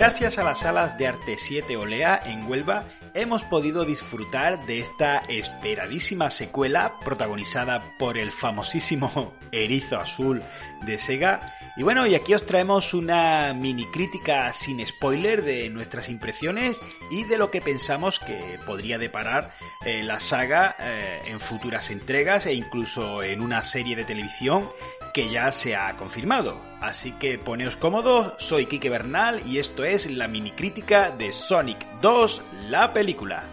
Gracias a las salas de Arte 7 Olea en Huelva hemos podido disfrutar de esta esperadísima secuela protagonizada por el famosísimo Erizo Azul de Sega. Y bueno, y aquí os traemos una mini crítica sin spoiler de nuestras impresiones y de lo que pensamos que podría deparar eh, la saga eh, en futuras entregas e incluso en una serie de televisión que ya se ha confirmado. Así que poneos cómodos, soy Kike Bernal y esto es la mini crítica de Sonic 2, la película.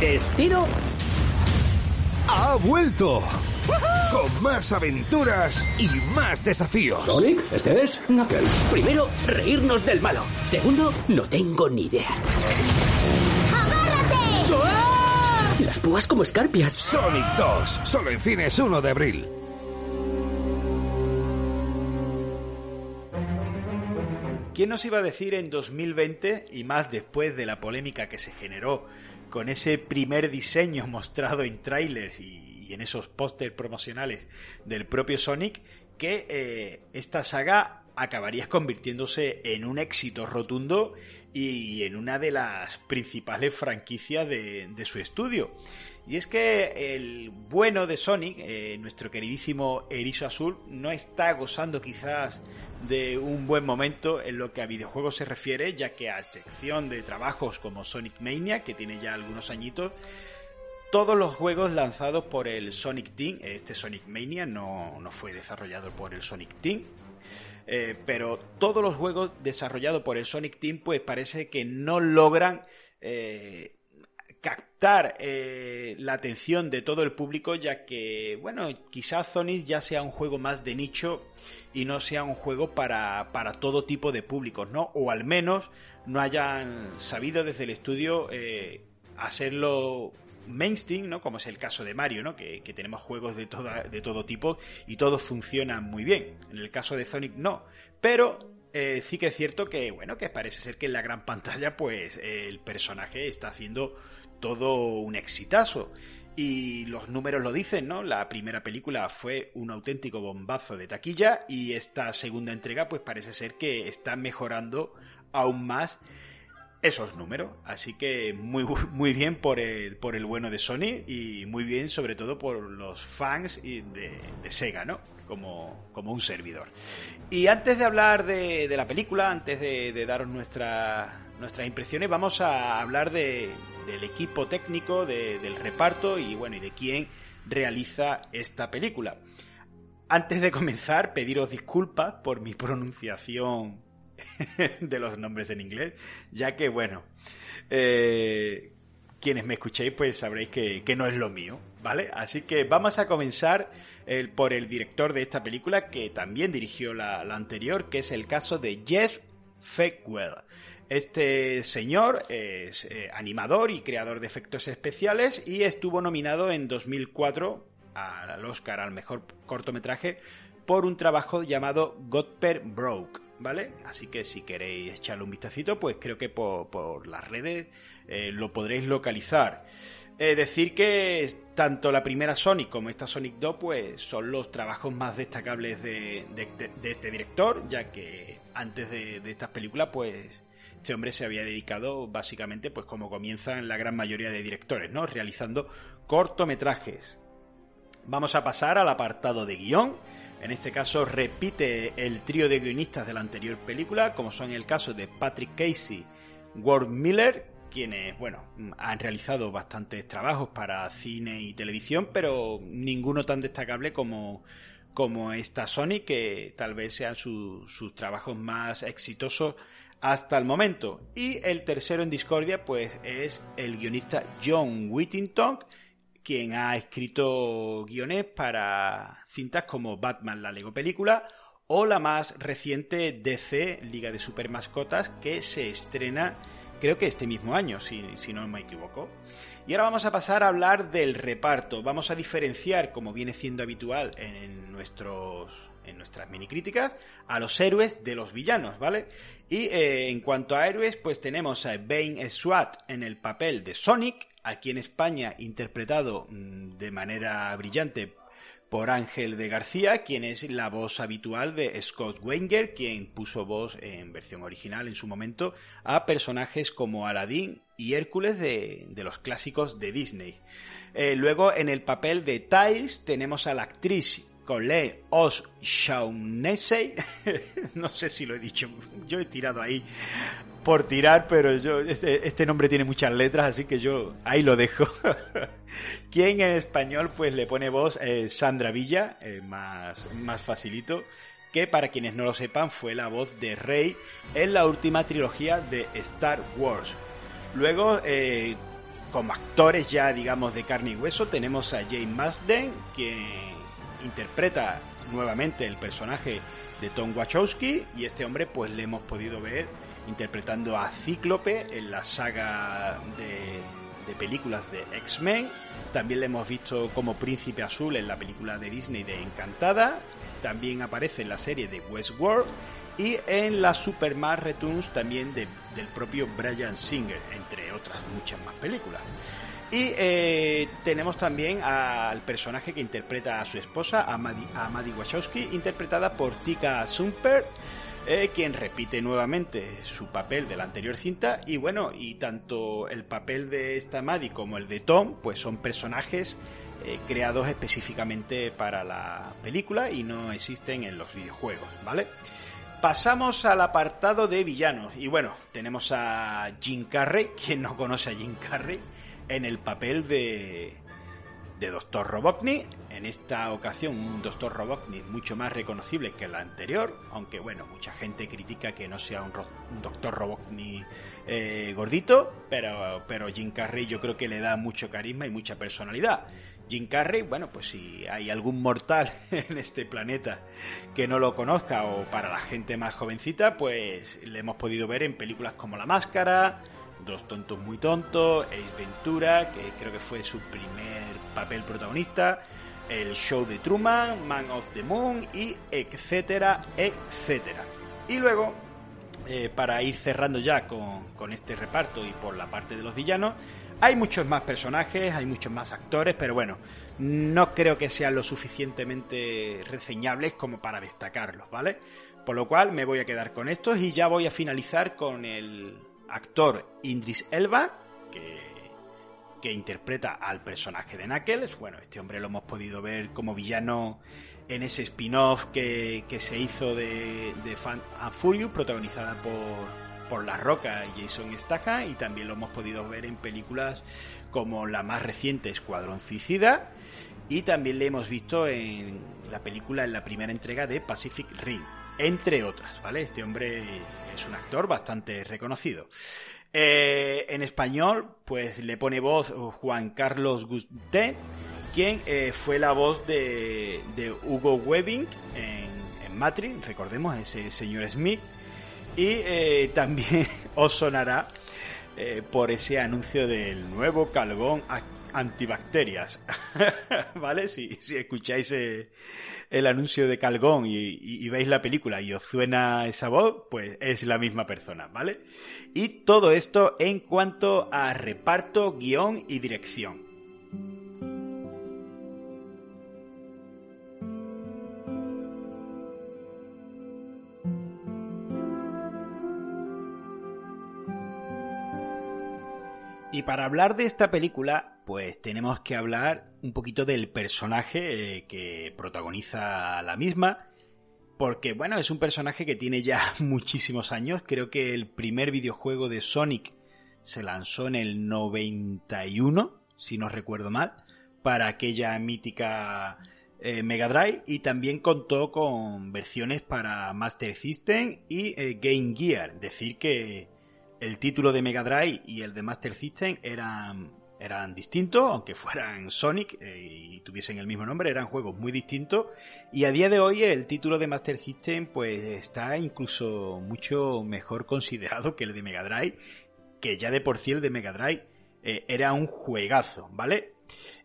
Destino ha vuelto. Con más aventuras y más desafíos. Sonic, este es Knuckles. Primero, reírnos del malo. Segundo, no tengo ni idea. ¡Agárrate! ¡Ah! Las púas como escarpias. Sonic 2, solo en cines 1 de abril. ¿Quién nos iba a decir en 2020, y más después de la polémica que se generó con ese primer diseño mostrado en trailers y, en esos pósters promocionales del propio Sonic, que eh, esta saga acabaría convirtiéndose en un éxito rotundo y en una de las principales franquicias de su estudio? Y es que el bueno de Sonic, eh, nuestro queridísimo Erizo Azul, no está gozando quizás de un buen momento en lo que a videojuegos se refiere, ya que a excepción de trabajos como Sonic Mania, que tiene ya algunos añitos, todos los juegos lanzados por el Sonic Team, este Sonic Mania no, fue desarrollado por el Sonic Team, eh, pero todos los juegos desarrollados por el Sonic Team pues parece que no logran eh, captar eh, la atención de todo el público, ya que, bueno, quizás Sonic ya sea un juego más de nicho y no sea un juego para, para todo tipo de públicos, ¿no? O al menos no hayan sabido desde el estudio eh, hacerlo mainstream, ¿no? Como es el caso de Mario, ¿no? Que, tenemos juegos de, toda, de todo tipo y todos funcionan muy bien. En el caso de Sonic no. Pero eh, sí que es cierto que, bueno, que parece ser que en la gran pantalla, pues, el personaje está haciendo todo un exitazo. Y los números lo dicen, ¿no? La primera película fue un auténtico bombazo de taquilla y esta segunda entrega pues parece ser que está mejorando aún más esos números. Así que muy, muy bien por el, por el bueno de Sony y muy bien sobre todo por los fans de, de Sega, ¿no? Como, como, un servidor. Y antes de hablar de, de la película, antes de, daros nuestra, nuestras impresiones, vamos a hablar de, del equipo técnico, del reparto y bueno, y de quién realiza esta película. Antes de comenzar, pediros disculpas por mi pronunciación de los nombres en inglés, ya que bueno, eh, quienes me escuchéis pues sabréis que, no es lo mío, ¿vale? Así que vamos a comenzar por el director de esta película que también dirigió la, anterior, que es el caso de Jeff Fakewell. Este señor es eh, animador y creador de efectos especiales y estuvo nominado en 2004 al Oscar al mejor cortometraje por un trabajo llamado Godper Broke, ¿vale? Así que si queréis echarle un vistacito, pues creo que por, las redes eh, lo podréis localizar. Eh, decir que tanto la primera Sonic como esta Sonic 2 pues son los trabajos más destacables de, este director, ya que antes de, de estas películas pues este hombre se había dedicado básicamente, pues como comienzan la gran mayoría de directores, ¿no? Realizando cortometrajes. Vamos a pasar al apartado de guion. En este caso repite el trío de guionistas de la anterior película, como son el caso de Patrick Casey, Ward Miller, quienes, bueno, han realizado bastantes trabajos para cine y televisión, pero ninguno tan destacable como, como esta Sony, que tal vez sean sus trabajos más exitosos hasta el momento. Y el tercero en discordia, pues es el guionista John Whittington, quien ha escrito guiones para cintas como Batman, la Lego película, o la más reciente DC, Liga de Super Mascotas, que se estrena creo que este mismo año, si, no me equivoco. Y ahora vamos a pasar a hablar del reparto. Vamos a diferenciar, como viene siendo habitual en nuestros en nuestras mini críticas, a los héroes de los villanos, ¿vale? Y eh, en cuanto a héroes, pues tenemos a Bane Swat en el papel de Sonic, aquí en España interpretado mm, de manera brillante por Ángel de García, quien es la voz habitual de Scott Wenger, quien puso voz en versión original en su momento a personajes como Aladdin y Hércules de, los clásicos de Disney. Eh, luego en el papel de Tiles tenemos a la actriz Colette O'Shaughnessy, no sé si lo he dicho, yo he tirado ahí por tirar, pero yo este, este, nombre tiene muchas letras, así que yo ahí lo dejo. Quien en español pues le pone voz eh, Sandra Villa, eh, más, más facilito, que para quienes no lo sepan fue la voz de Rey en la última trilogía de Star Wars. Luego, eh, como actores ya digamos de carne y hueso, tenemos a Jane Masden, que interpreta nuevamente el personaje de Tom Wachowski, y este hombre pues le hemos podido ver interpretando a Cíclope en la saga de, películas de X-Men. También le hemos visto como Príncipe Azul en la película de Disney de Encantada. También aparece en la serie de Westworld y en la Superman Returns también del propio Brian Singer, entre otras muchas más películas. Y eh, tenemos también al personaje que interpreta a su esposa, a Maddie Wachowski, interpretada por Tika Sumper eh, quien repite nuevamente su papel de la anterior cinta. Y bueno, y tanto el papel de esta Maddie como el de Tom, pues son personajes eh, creados específicamente para la película y no existen en los videojuegos, ¿vale? Pasamos al apartado de villanos. Y bueno, tenemos a Jim Carrey, quien no conoce a Jim Carrey, en el papel de de Dr. Robotnik. En esta ocasión un Dr. Robotnik mucho más reconocible que el anterior, aunque bueno, mucha gente critica que no sea un, Dr. Robotnik eh, gordito, pero, pero Jim Carrey yo creo que le da mucho carisma y mucha personalidad. Jim Carrey, bueno, pues si hay algún mortal en este planeta que no lo conozca o para la gente más jovencita, pues le hemos podido ver en películas como La Máscara, Dos tontos muy tontos, Ace Ventura, que creo que fue su primer papel protagonista, el show de Truman, Man of the Moon y etcétera, etcétera. Y luego, eh, para ir cerrando ya con, con este reparto y por la parte de los villanos, hay muchos más personajes, hay muchos más actores, pero bueno, no creo que sean lo suficientemente reseñables como para destacarlos, ¿vale? Por lo cual me voy a quedar con estos y ya voy a finalizar con el actor Indris Elba, que, que interpreta al personaje de Knuckles. Bueno, este hombre lo hemos podido ver como villano en ese spin-off que, se hizo de, de Fan and Furious, protagonizada por, por La Roca y Jason Statham, y también lo hemos podido ver en películas como la más reciente Escuadrón Suicida, y también le hemos visto en la película, en la primera entrega de Pacific Rim, entre otras, ¿vale? Este hombre es un actor bastante reconocido. Eh, en español, pues le pone voz Juan Carlos Gusté, quien eh, fue la voz de, Hugo Webbing en, en, Matrix, recordemos ese señor Smith, y eh, también os sonará por ese anuncio del nuevo calgón antibacterias, ¿vale? Si, si escucháis el anuncio de Calgón y, veis la película y os suena esa voz, pues es la misma persona, ¿vale? Y todo esto en cuanto a reparto, guion y dirección. Para hablar de esta película, pues tenemos que hablar un poquito del personaje eh, que protagoniza la misma. Porque, bueno, es un personaje que tiene ya muchísimos años. Creo que el primer videojuego de Sonic se lanzó en el 91, si no recuerdo mal, para aquella mítica eh, Mega Drive. Y también contó con versiones para Master System y eh, Game Gear. Decir que el título de Mega Drive y el de Master System eran, eran distintos, aunque fueran Sonic eh, y tuviesen el mismo nombre, eran juegos muy distintos. Y a día de hoy el título de Master System pues está incluso mucho mejor considerado que el de Mega Drive, que ya de por sí el de Mega Drive eh, era un juegazo, ¿vale?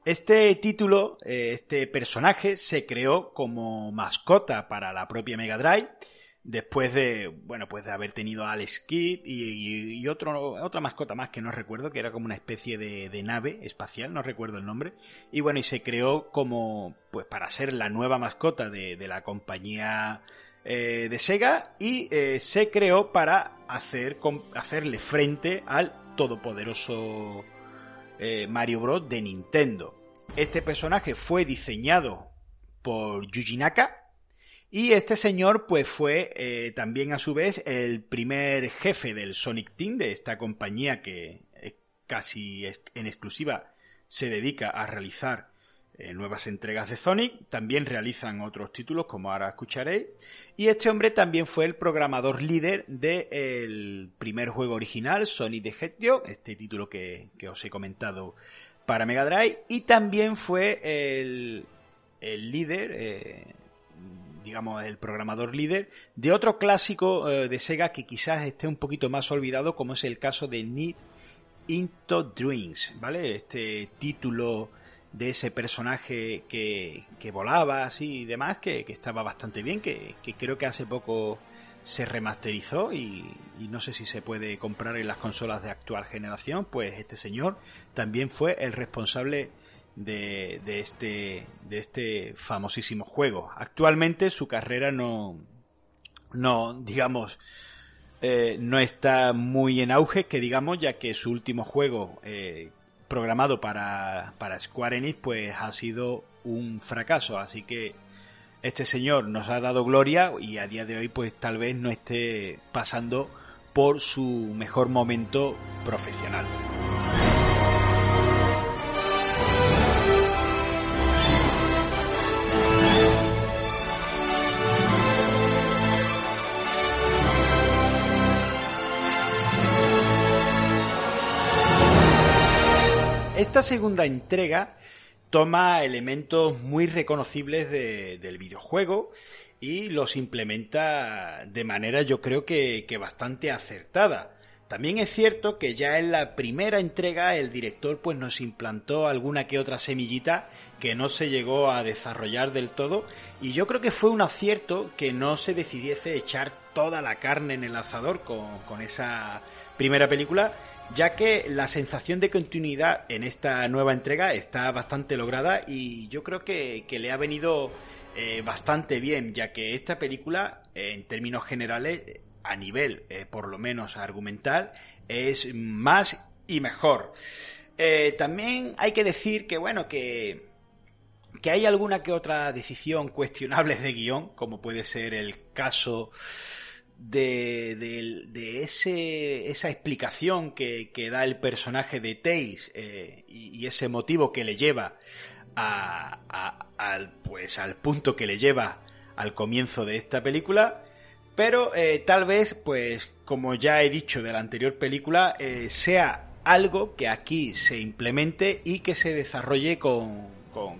Este título, eh, este personaje se creó como mascota para la propia Mega Drive después de, bueno, pues de haber tenido a Alex Kidd y, otro, otra mascota más que no recuerdo, que era como una especie de, nave espacial, no recuerdo el nombre, y bueno, y se creó como, pues para ser la nueva mascota de, la compañía eh, de Sega y eh, se creó para hacer, hacerle frente al todopoderoso eh, Mario Bros. de Nintendo. Este personaje fue diseñado por Yuji Naka, y este señor, pues fue eh, también a su vez el primer jefe del Sonic Team, de esta compañía que casi en exclusiva se dedica a realizar eh, nuevas entregas de Sonic. También realizan otros títulos, como ahora escucharéis. Y este hombre también fue el programador líder del primer juego original, Sonic the Hedgehog, este título que, os he comentado para Mega Drive. Y también fue el, el líder. Eh, digamos, el programador líder, de otro clásico eh, de Sega que quizás esté un poquito más olvidado, como es el caso de Need Into Dreams, ¿vale? Este título de ese personaje que, que volaba así y demás, que, estaba bastante bien, que, creo que hace poco se remasterizó y, no sé si se puede comprar en las consolas de actual generación, pues este señor también fue el responsable de, este, de este famosísimo juego. Actualmente su carrera no, no digamos, eh, no está muy en auge, que digamos, ya que su último juego eh, programado para, para Square Enix pues ha sido un fracaso, así que este señor nos ha dado gloria y a día de hoy pues tal vez no esté pasando por su mejor momento profesional. Esta segunda entrega toma elementos muy reconocibles del videojuego y los implementa de manera yo creo que, bastante acertada. También es cierto que ya en la primera entrega el director pues nos implantó alguna que otra semillita que no se llegó a desarrollar del todo y yo creo que fue un acierto que no se decidiese echar toda la carne en el asador con, con esa primera película ya que la sensación de continuidad en esta nueva entrega está bastante lograda y yo creo que, le ha venido eh, bastante bien, ya que esta película, en términos generales, a nivel eh, por lo menos argumental, es más y mejor. Eh, también hay que decir que, bueno, que, que hay alguna que otra decisión cuestionable de guion, como puede ser el caso de, ese, esa explicación que, da el personaje de Tails eh, y, ese motivo que le lleva al, pues, al punto que le lleva al comienzo de esta película. Pero eh, tal vez, pues como ya he dicho de la anterior película, eh, sea algo que aquí se implemente y que se desarrolle con,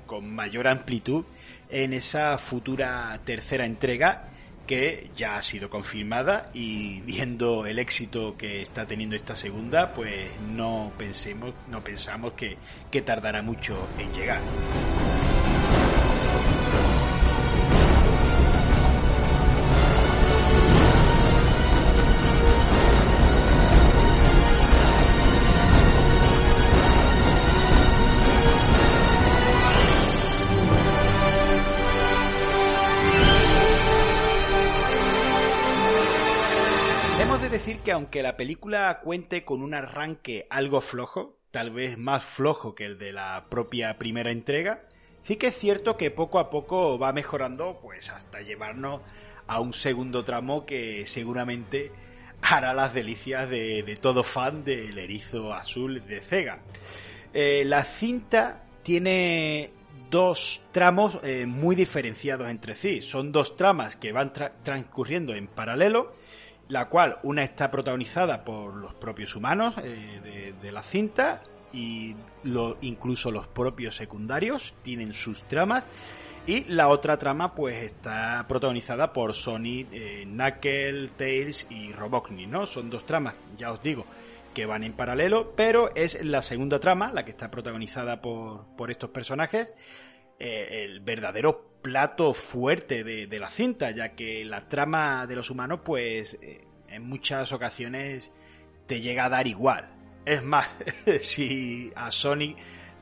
con mayor amplitud en esa futura tercera entrega que ya ha sido confirmada y viendo el éxito que está teniendo esta segunda, pues no pensemos, no pensamos que, que tardará mucho en llegar. Aunque la película cuente con un arranque algo flojo, tal vez más flojo que el de la propia primera entrega, sí que es cierto que poco a poco va mejorando, pues hasta llevarnos a un segundo tramo que seguramente hará las delicias de, todo fan del erizo azul de Sega. Eh, la cinta tiene dos tramos eh, muy diferenciados entre sí. Son dos tramas que van transcurriendo en paralelo la cual una está protagonizada por los propios humanos eh, de, la cinta y incluso los propios secundarios tienen sus tramas y la otra trama pues está protagonizada por Sonic, eh, Knuckle, Tails y Robotnik, ¿no? Son dos tramas, ya os digo, que van en paralelo, pero es la segunda trama, la que está protagonizada por, por estos personajes, eh, el verdadero plato fuerte de, la cinta, ya que la trama de los humanos, pues eh, en muchas ocasiones te llega a dar igual. Es más, si a Sonic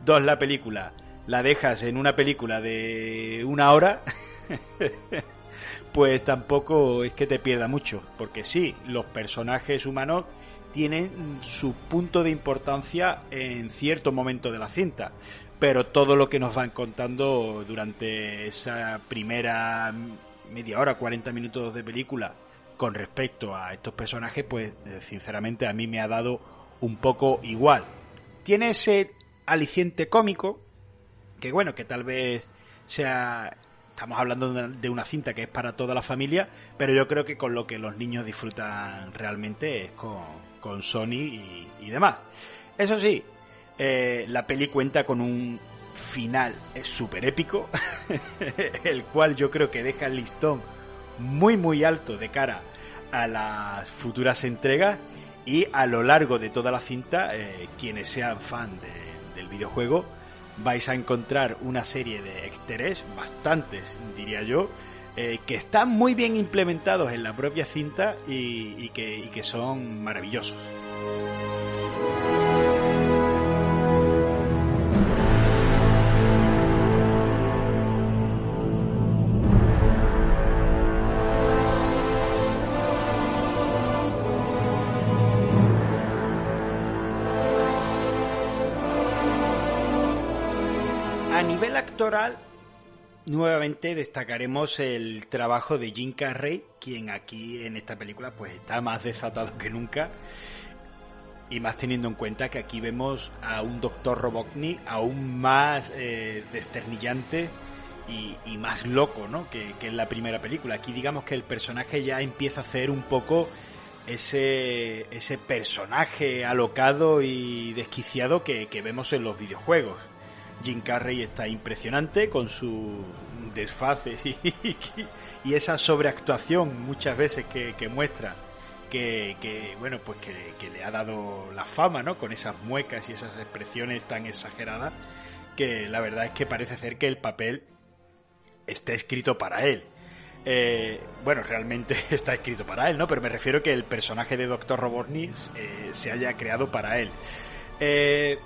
2 la película la dejas en una película de una hora, pues tampoco es que te pierda mucho, porque sí, los personajes humanos tienen su punto de importancia en cierto momento de la cinta, pero todo lo que nos van contando durante esa primera media hora, 40 minutos de película con respecto a estos personajes, pues eh, sinceramente a mí me ha dado un poco igual. Tiene ese aliciente cómico, que bueno, que tal vez sea... Estamos hablando de una cinta que es para toda la familia, pero yo creo que con lo que los niños disfrutan realmente es con, con Sony y, y demás. Eso sí, eh, la peli cuenta con un final súper épico, el cual yo creo que deja el listón muy muy alto de cara a las futuras entregas y a lo largo de toda la cinta, eh, quienes sean fan del videojuego, vais a encontrar una serie de exteres, bastantes diría yo, eh, que están muy bien implementados en la propia cinta y que son maravillosos. Nuevamente destacaremos el trabajo de Jim Carrey, quien aquí en esta película pues está más desatado que nunca. Y más teniendo en cuenta que aquí vemos a un Doctor Robotnik aún más eh, desternillante y, más loco, ¿no? Que, en la primera película. Aquí digamos que el personaje ya empieza a hacer un poco ese, ese personaje alocado y desquiciado que vemos en los videojuegos. Jim Carrey está impresionante con sus desfaces y, esa sobreactuación muchas veces que, muestra que, bueno pues que, le ha dado la fama no con esas muecas y esas expresiones tan exageradas que la verdad es que parece ser que el papel está escrito para él eh, bueno, realmente está escrito para él, ¿no? Pero me refiero que el personaje de Dr. Robotnik eh, se haya creado para él. Eh,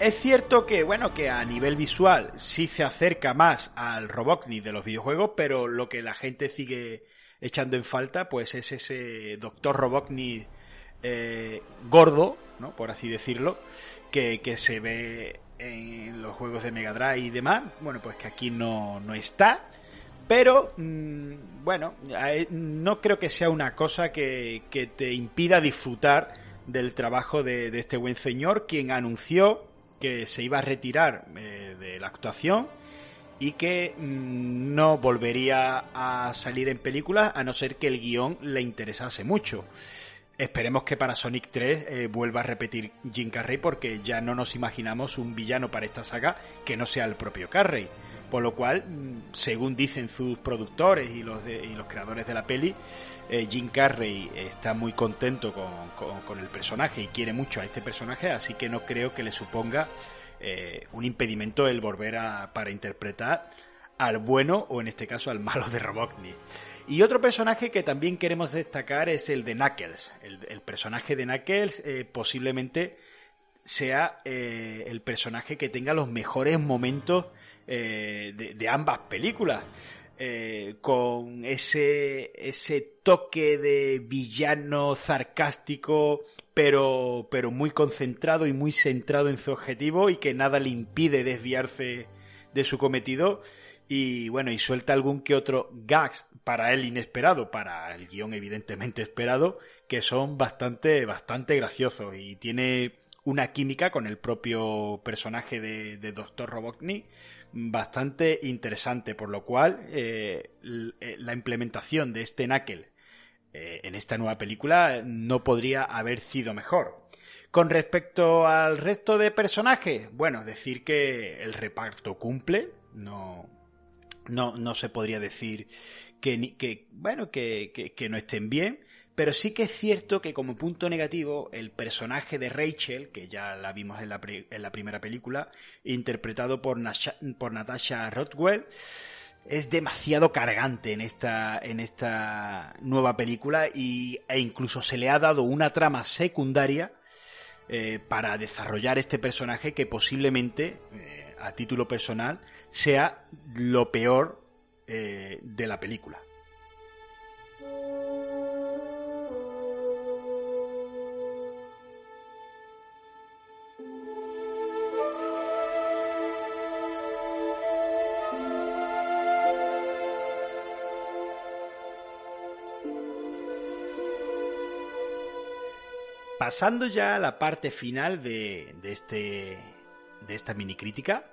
es cierto que, bueno, que a nivel visual sí se acerca más al Robotnik de los videojuegos, pero lo que la gente sigue echando en falta, pues es ese Doctor Robotnik eh, gordo, ¿no? Por así decirlo, que, se ve en los juegos de Mega Drive y demás. Bueno, pues que aquí no, está. Pero, mm, bueno, no creo que sea una cosa que, te impida disfrutar del trabajo de, este buen señor, quien anunció que se iba a retirar eh, de la actuación y que mm, no volvería a salir en películas a no ser que el guion le interesase mucho. Esperemos que para Sonic 3 eh, vuelva a repetir Jim Carrey porque ya no nos imaginamos un villano para esta saga que no sea el propio Carrey. Por lo cual, mm, según dicen sus productores y los, y los creadores de la peli, eh, Jim Carrey está muy contento con, el personaje y quiere mucho a este personaje, así que no creo que le suponga eh, un impedimento el volver a, para interpretar al bueno o en este caso al malo de Robotnik. Y otro personaje que también queremos destacar es el de Knuckles. El, personaje de Knuckles eh, posiblemente sea el personaje que tenga los mejores momentos de, ambas películas. Eh, con ese, ese toque de villano sarcástico, pero, pero muy concentrado y muy centrado en su objetivo y que nada le impide desviarse de su cometido. Y bueno, y suelta algún que otro gags para él inesperado, para el guion evidentemente esperado, que son bastante, bastante graciosos y tiene una química con el propio personaje de, de Dr. Robotnik bastante interesante, por lo cual eh, eh, la implementación de este Knuckle eh, en esta nueva película no podría haber sido mejor. Con respecto al resto de personajes, bueno, decir que el reparto cumple, no, no, no se podría decir que, que bueno, que, que, no estén bien, Pero sí que es cierto que como punto negativo, el personaje de Rachel, que ya la vimos en la, primera película, interpretado por, por Natasha Rothwell, es demasiado cargante en esta, en esta nueva película y, e incluso se le ha dado una trama secundaria eh, para desarrollar este personaje que posiblemente, eh, a título personal, sea lo peor eh, de la película. Pasando ya a la parte final de, este, de esta mini crítica,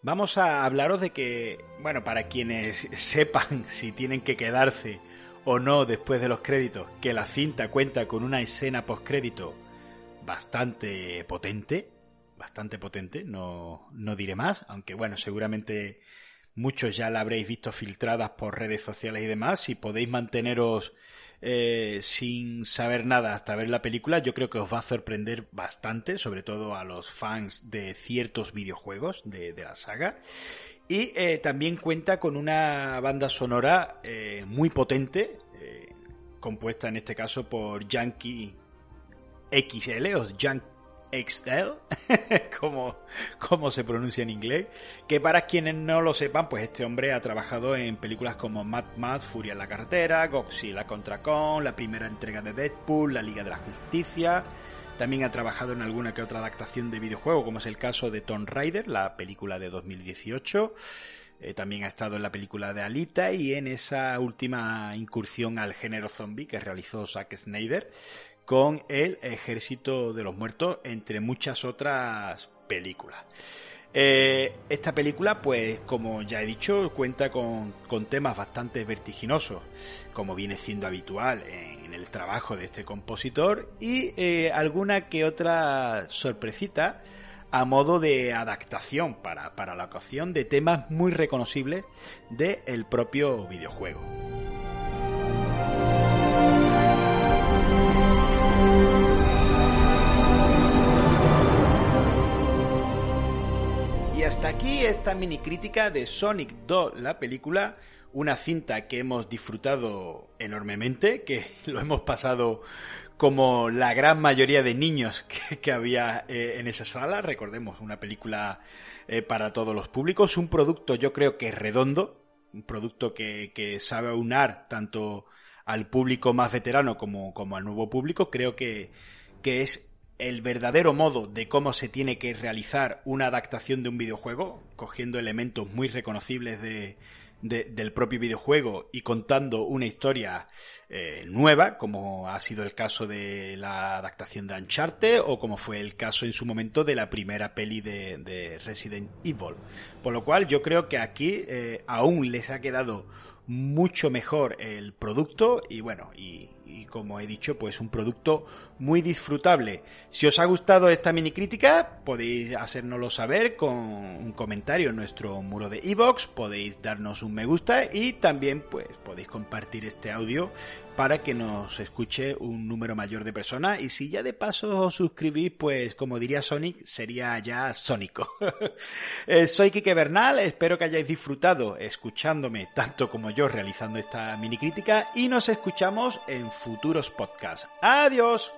vamos a hablaros de que, bueno, para quienes sepan si tienen que quedarse o no después de los créditos, que la cinta cuenta con una escena postcrédito bastante potente, bastante potente, no, no diré más, aunque bueno, seguramente muchos ya la habréis visto filtradas por redes sociales y demás, si podéis manteneros eh, sin saber nada hasta ver la película, yo creo que os va a sorprender bastante, sobre todo a los fans de ciertos videojuegos de, la saga. Y eh, también cuenta con una banda sonora eh, muy potente, compuesta en este caso por Yankee XL o Yankee Excel, como, como se pronuncia en inglés, que para quienes no lo sepan, pues este hombre ha trabajado en películas como Mad Max, Furia en la carretera, Godzilla contra Kong, la primera entrega de Deadpool, La Liga de la Justicia, también ha trabajado en alguna que otra adaptación de videojuego, como es el caso de Tomb Raider, la película de 2018. Eh, también ha estado en la película de Alita y en esa última incursión al género zombie que realizó Zack Snyder, con El Ejército de los Muertos, entre muchas otras películas. Eh, esta película, pues como ya he dicho, cuenta con, temas bastante vertiginosos, como viene siendo habitual en, el trabajo de este compositor, y eh, alguna que otra sorpresita a modo de adaptación para, para la ocasión de temas muy reconocibles del propio videojuego. Hasta aquí esta mini crítica de Sonic 2, la película, una cinta que hemos disfrutado enormemente, que lo hemos pasado como la gran mayoría de niños que, había eh, en esa sala. Recordemos, una película eh, para todos los públicos, un producto yo creo que redondo, un producto que, que sabe aunar tanto al público más veterano como, como al nuevo público. Creo que, que es el verdadero modo de cómo se tiene que realizar una adaptación de un videojuego, cogiendo elementos muy reconocibles de, del propio videojuego y contando una historia eh, nueva, como ha sido el caso de la adaptación de Uncharted o como fue el caso en su momento de la primera peli de, Resident Evil. Por lo cual yo creo que aquí eh, aún les ha quedado mucho mejor el producto y bueno, y, como he dicho, pues un producto muy disfrutable. Si os ha gustado esta mini crítica, podéis hacérnoslo saber con un comentario en nuestro muro de iVoox, podéis darnos un me gusta y también pues podéis compartir este audio para que nos escuche un número mayor de personas y si ya de paso os suscribís, pues como diría Sonic, sería ya sónico. Eh, soy Kike Bernal, espero que hayáis disfrutado escuchándome tanto como yo realizando esta mini crítica y nos escuchamos en futuros podcasts. Adiós.